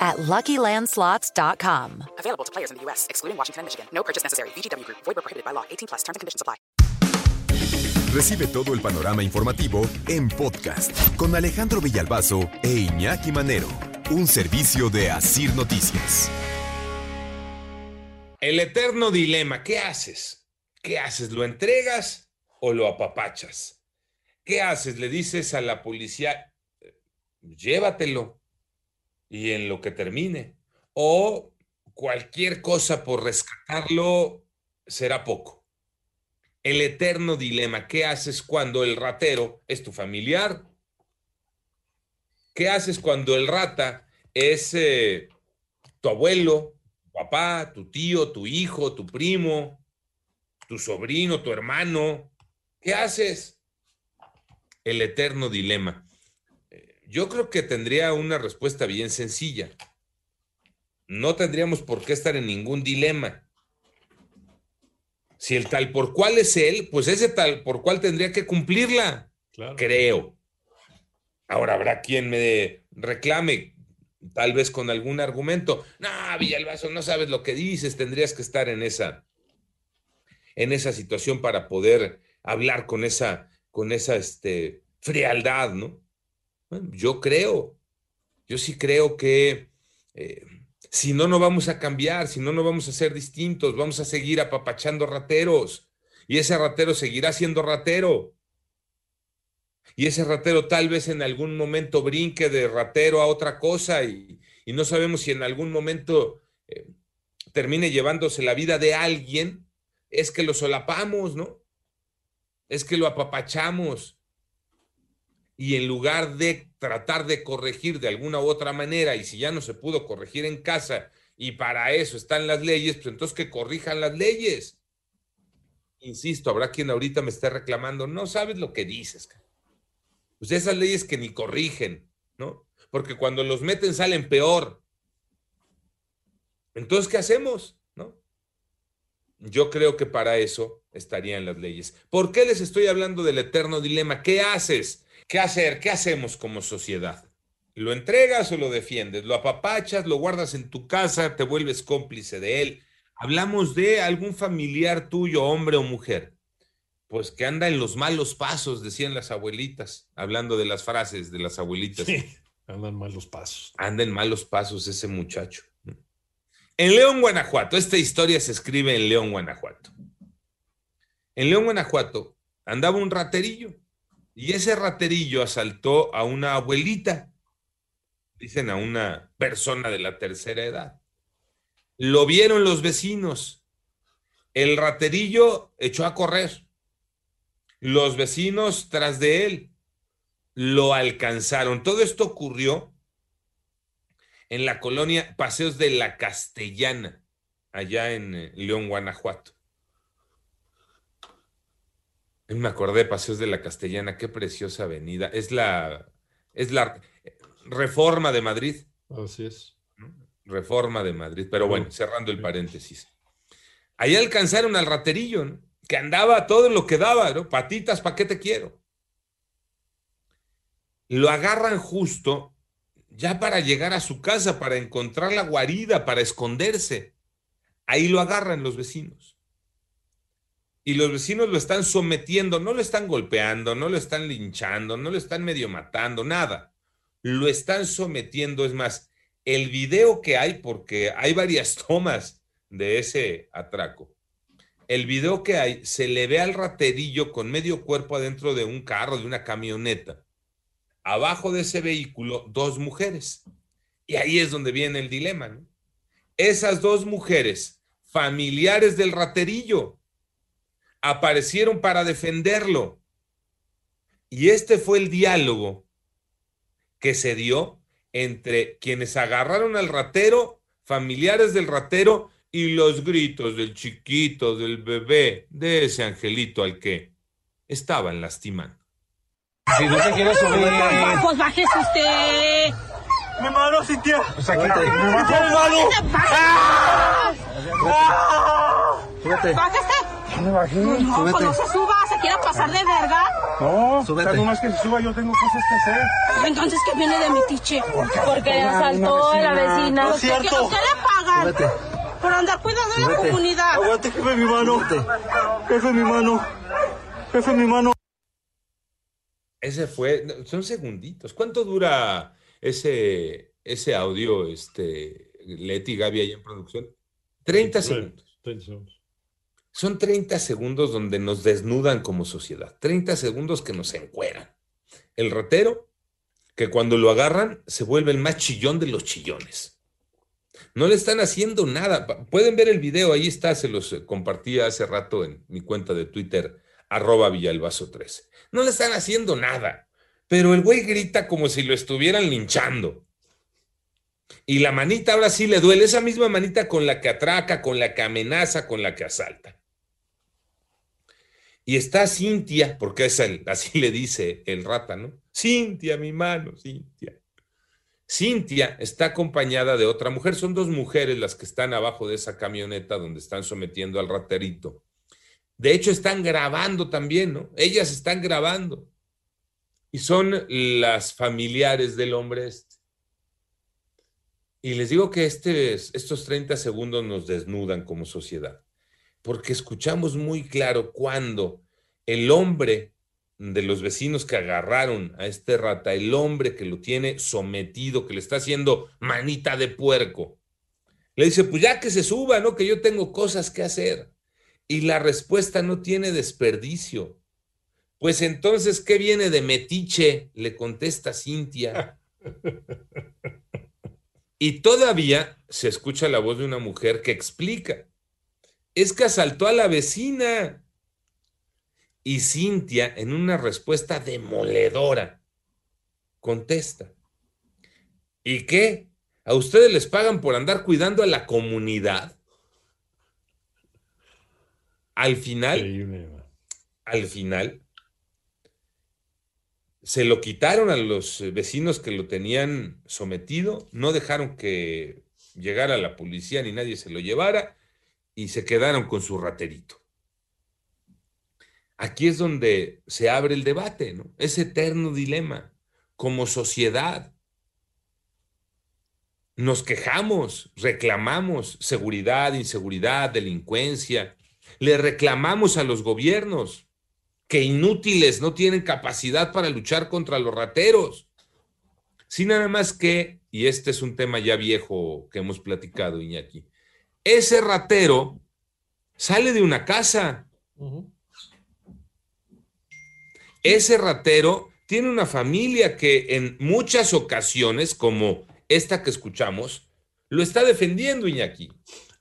at LuckyLandSlots.com. Available to players in the U.S., excluding Washington and Michigan. No purchase necessary. VGW Group. Void where prohibited by law. 18 plus. Terms and conditions apply. Recibe todo el panorama informativo en podcast con Alejandro Villalbazo e Iñaki Manero. Un servicio de Asir Noticias. El eterno dilema, ¿qué haces? ¿Qué haces? ¿Lo entregas o lo apapachas? ¿Qué haces? Le dices a la policía, llévatelo y en lo que termine. O cualquier cosa por rescatarlo será poco. El eterno dilema, ¿qué haces cuando el ratero es tu familiar? ¿Qué haces cuando el rata es eh, tu abuelo, tu papá, tu tío, tu hijo, tu primo, tu sobrino, tu hermano? ¿Qué haces? El eterno dilema. Yo creo que tendría una respuesta bien sencilla. No tendríamos por qué estar en ningún dilema. Si el tal por cual es él, pues ese tal por cual tendría que cumplirla. Creo. Ahora habrá quien me reclame, tal vez con algún argumento. No, Villalbazo, no sabes lo que dices, tendrías que estar en esa, en esa situación para poder hablar con esa, con esa este, frialdad, ¿no? Yo creo, yo sí creo que eh, si no, no vamos a cambiar, si no, no vamos a ser distintos, vamos a seguir apapachando rateros y ese ratero seguirá siendo ratero. Y ese ratero tal vez en algún momento brinque de ratero a otra cosa y, no sabemos si en algún momento eh, termine llevándose la vida de alguien, es que lo solapamos, ¿no? Es que lo apapachamos y en lugar de tratar de corregir de alguna u otra manera, y si ya no se pudo corregir en casa, y para eso están las leyes, pues entonces que corrijan las leyes. Insisto, habrá quien ahorita me esté reclamando, no sabes lo que dices. Pues esas leyes que ni corrigen, ¿no? Porque cuando los meten salen peor. Entonces, ¿qué hacemos? ¿No? Yo creo que para eso estarían las leyes. ¿Por qué les estoy hablando del eterno dilema? ¿Qué haces? ¿Qué hacer? ¿Qué hacemos como sociedad? ¿Lo entregas o lo defiendes? ¿Lo apapachas? ¿Lo guardas en tu casa? ¿Te vuelves cómplice de él? Hablamos de algún familiar tuyo, hombre o mujer, pues que anda en los malos pasos, decían las abuelitas, hablando de las frases de las abuelitas. Sí, anda en malos pasos. Anda en malos pasos ese muchacho. En León, Guanajuato, esta historia se escribe en León, Guanajuato. En León, Guanajuato, andaba un raterillo y ese raterillo asaltó a una abuelita, dicen a una persona de la tercera edad. Lo vieron los vecinos. El raterillo echó a correr. Los vecinos tras de él lo alcanzaron. Todo esto ocurrió en la colonia Paseos de la Castellana, allá en eh, León, Guanajuato. Me acordé de Paseos de la Castellana, qué preciosa avenida. Es la, es la reforma de Madrid. Así es. Reforma de Madrid. Pero bueno, cerrando el paréntesis. Ahí alcanzaron al raterillo, ¿no? que andaba todo lo que daba, ¿no? Patitas, ¿para qué te quiero? Lo agarran justo ya para llegar a su casa, para encontrar la guarida, para esconderse. Ahí lo agarran los vecinos y los vecinos lo están sometiendo, no lo están golpeando, no lo están linchando, no lo están medio matando, nada. Lo están sometiendo, es más, el video que hay, porque hay varias tomas de ese atraco, el video que hay, se le ve al raterillo con medio cuerpo adentro de un carro, de una camioneta. Abajo de ese vehículo, dos mujeres. Y ahí es donde viene el dilema, ¿no? Esas dos mujeres, familiares del raterillo, aparecieron para defenderlo. Y este fue el diálogo que se dio entre quienes agarraron al ratero, familiares del ratero y los gritos del chiquito, del bebé, de ese angelito al que estaban lastimando. Si no te quieres subir. Pues bájese usted. Mi mano, Cintia. Pues aquí te. Mi mano. Súbete. Bájese. Me bajé. No, no, pues se suba, se quiere pasar de verga. No, Súbete. no más que se suba, yo tengo cosas que hacer. Entonces, ¿qué viene de mi tiche? Porque le asaltó a la vecina. No es cierto. ¿Qué le pagan? Súbete. Por andar cuidando de la comunidad. Aguante, jefe, mi mano. Jefe, mi mano. Jefe, mi mano. Ese fue, son segunditos. ¿Cuánto dura ese, ese audio, este, Leti y Gaby ahí en producción? 30 segundos. 30 segundos. Son 30 segundos donde nos desnudan como sociedad. 30 segundos que nos encueran. El ratero, que cuando lo agarran, se vuelve el más chillón de los chillones. No le están haciendo nada. Pueden ver el video, ahí está, se los eh, compartí hace rato en mi cuenta de Twitter, arroba Villalbazo 13. No le están haciendo nada, pero el güey grita como si lo estuvieran linchando. Y la manita ahora sí le duele, esa misma manita con la que atraca, con la que amenaza, con la que asalta. Y está Cintia, porque es el- así le dice el rata, ¿no? Cintia, mi mano, Cintia. Cintia está acompañada de otra mujer, son dos mujeres las que están abajo de esa camioneta donde están sometiendo al raterito. De hecho, están grabando también, ¿no? Ellas están grabando. Y son las familiares del hombre este. Y les digo que este, estos 30 segundos nos desnudan como sociedad, porque escuchamos muy claro cuando el hombre de los vecinos que agarraron a este rata, el hombre que lo tiene sometido, que le está haciendo manita de puerco, le dice, pues ya que se suba, ¿no? Que yo tengo cosas que hacer. Y la respuesta no tiene desperdicio. Pues entonces, ¿qué viene de metiche? Le contesta Cintia. Y todavía se escucha la voz de una mujer que explica, es que asaltó a la vecina. Y Cintia, en una respuesta demoledora, contesta, ¿y qué? ¿A ustedes les pagan por andar cuidando a la comunidad? Al final, al final, se lo quitaron a los vecinos que lo tenían sometido, no dejaron que llegara la policía ni nadie se lo llevara y se quedaron con su raterito. Aquí es donde se abre el debate, ¿no? Ese eterno dilema. Como sociedad, nos quejamos, reclamamos seguridad, inseguridad, delincuencia, le reclamamos a los gobiernos que inútiles no tienen capacidad para luchar contra los rateros. Sí, nada más que, y este es un tema ya viejo que hemos platicado, Iñaki, ese ratero sale de una casa. Ese ratero tiene una familia que en muchas ocasiones, como esta que escuchamos, lo está defendiendo, Iñaki.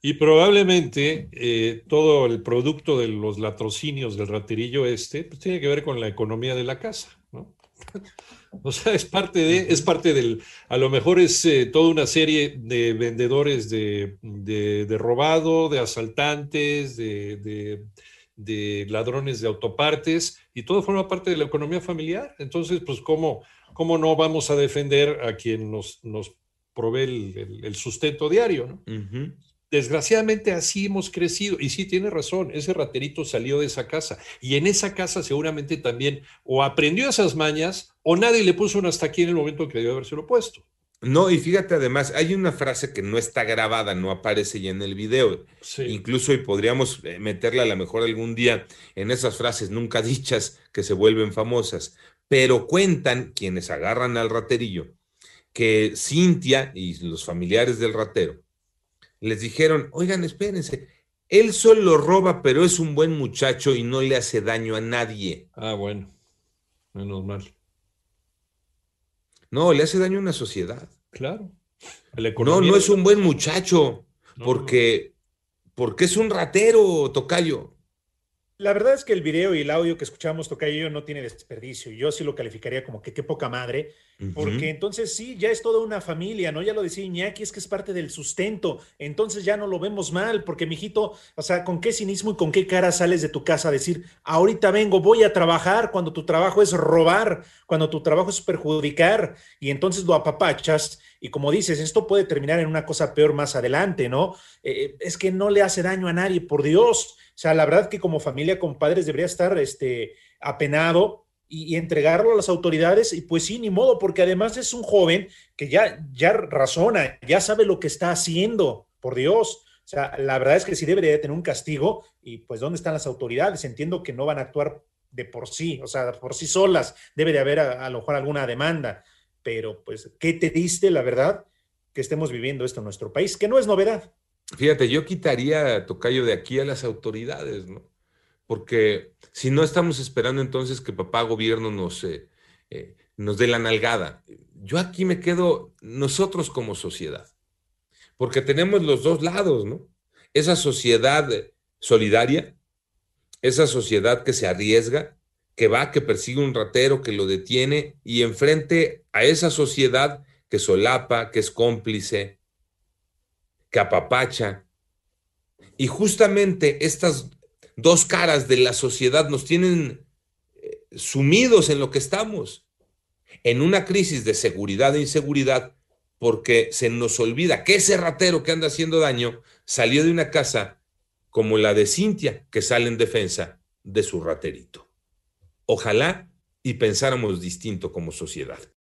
Y probablemente eh, todo el producto de los latrocinios del raterillo este pues, tiene que ver con la economía de la casa, ¿no? O sea, es parte de, es parte del, a lo mejor es eh, toda una serie de vendedores de, de- robado, de asaltantes, de, de- ladrones de autopartes, y todo forma parte de la economía familiar. Entonces, pues, ¿cómo, cómo no vamos a defender a quien nos, nos provee el, sustento diario, ¿no? Desgraciadamente así hemos crecido. Y sí, tiene razón, ese raterito salió de esa casa. Y en esa casa seguramente también o aprendió esas mañas o nadie le puso un hasta aquí en el momento que debió habérselo puesto. No, y fíjate además, hay una frase que no está grabada, no aparece ya en el video. Sí. Incluso y podríamos eh, meterla a lo mejor algún día en esas frases nunca dichas que se vuelven famosas. Pero cuentan quienes agarran al raterillo que Cintia y los familiares del ratero les dijeron, oigan, espérense, él solo roba, pero es un buen muchacho y no le hace daño a nadie. Ah, bueno, menos mal. No, le hace daño a una sociedad. Claro. No, no es un buen muchacho, No, porque, porque es un ratero, Tocayo. La verdad es que el video y el audio que escuchamos, Tocayo, no tiene desperdicio. Yo sí lo calificaría como que qué poca madre, porque entonces sí, ya es toda una familia, ¿no? Ya lo decía Iñaki, es que es parte del sustento. Entonces ya no lo vemos mal, porque mijito, o sea, ¿con qué cinismo y con qué cara sales de tu casa a decir, ahorita vengo, voy a trabajar, cuando tu trabajo es robar, cuando tu trabajo es perjudicar, y entonces lo apapachas? Y como dices, esto puede terminar en una cosa peor más adelante, ¿no? Eh, es que no le hace daño a nadie, por Dios. O sea, la verdad que como familia, con padres, debería estar este, apenado y, entregarlo a las autoridades. Y pues sí, ni modo, porque además es un joven que ya, ya razona, ya sabe lo que está haciendo, por Dios. O sea, la verdad es que sí debería tener un castigo. Y pues, ¿dónde están las autoridades? Entiendo que no van a actuar de por sí, o sea, por sí solas. Debe de haber a, a lo mejor alguna demanda. Pero pues, ¿qué te diste, la verdad, que estemos viviendo esto en nuestro país? Que no es novedad. Fíjate, yo quitaría Tocayo de aquí a las autoridades, ¿no? Porque si no estamos esperando entonces que papá gobierno nos, eh, eh, nos dé la nalgada, yo aquí me quedo nosotros como sociedad, porque tenemos los dos lados, ¿no? Esa sociedad solidaria, esa sociedad que se arriesga, que va, que persigue un ratero, que lo detiene, y enfrente a esa sociedad que solapa, que es cómplice, que apapacha. Y justamente estas dos caras de la sociedad nos tienen eh, sumidos en lo que estamos, en una crisis de seguridad e inseguridad, porque se nos olvida que ese ratero que anda haciendo daño salió de una casa como la de Cintia, que sale en defensa de su raterito. Ojalá y pensáramos distinto como sociedad.